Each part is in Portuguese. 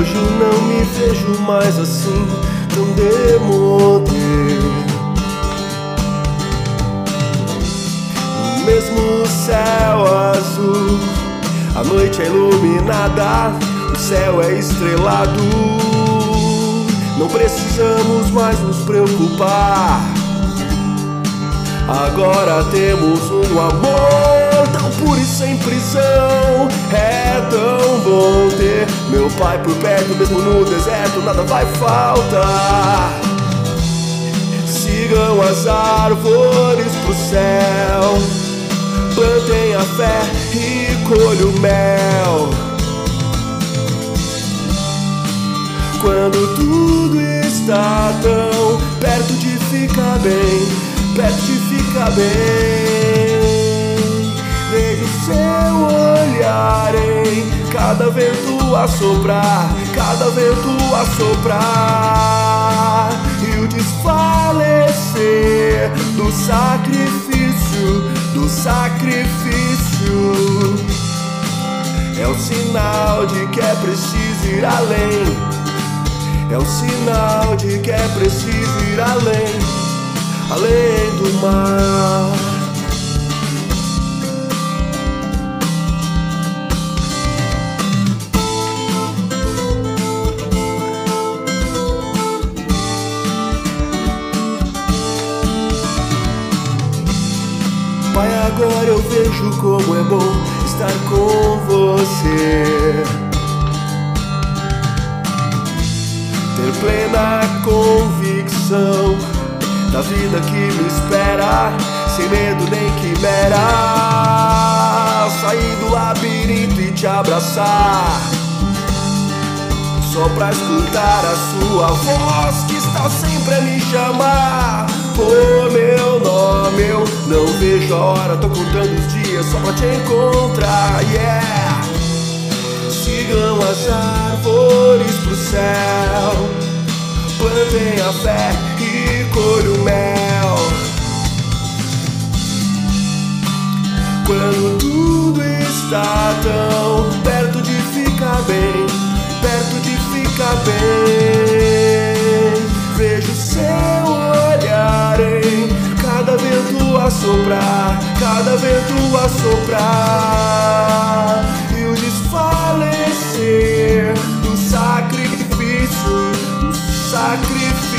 Hoje não me vejo mais assim, tão demodê. No mesmo céu azul, a noite é iluminada, o céu é estrelado. Não precisamos mais nos preocupar. Agora temos um amor meu pai por perto, mesmo no deserto, nada vai faltar. Sigam as árvores pro céu, plantem a fé e colhem o mel. Quando tudo está tão perto de ficar bem, perto de ficar bem. Vejo seu olhar em cada vento a soprar, cada vento a soprar. E o desfalecer do sacrifício, do sacrifício. É o sinal de que é preciso ir além. É o sinal de que é preciso ir além, além do mar. Pai, agora eu vejo como é bom estar com você. Ter plena convicção da vida que me espera, sem medo nem quimera. Sair do labirinto e te abraçar. Só pra escutar a sua voz que está sempre a me chamar. Eu não vejo a hora, tô contando os dias só pra te encontrar. Yeah! Sigam as árvores pro céu, plantem a fé e colhem o mel. Quando tudo está tão perto de ficar bem, perto de ficar bem, vejo seu olhar em cada vento a soprar, cada vento a soprar e o desfalecer do sacrifício, do sacrifício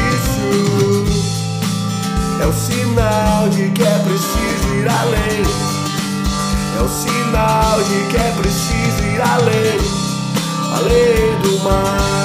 é o sinal de que é preciso ir além. É o sinal de que é preciso ir além, além do mar.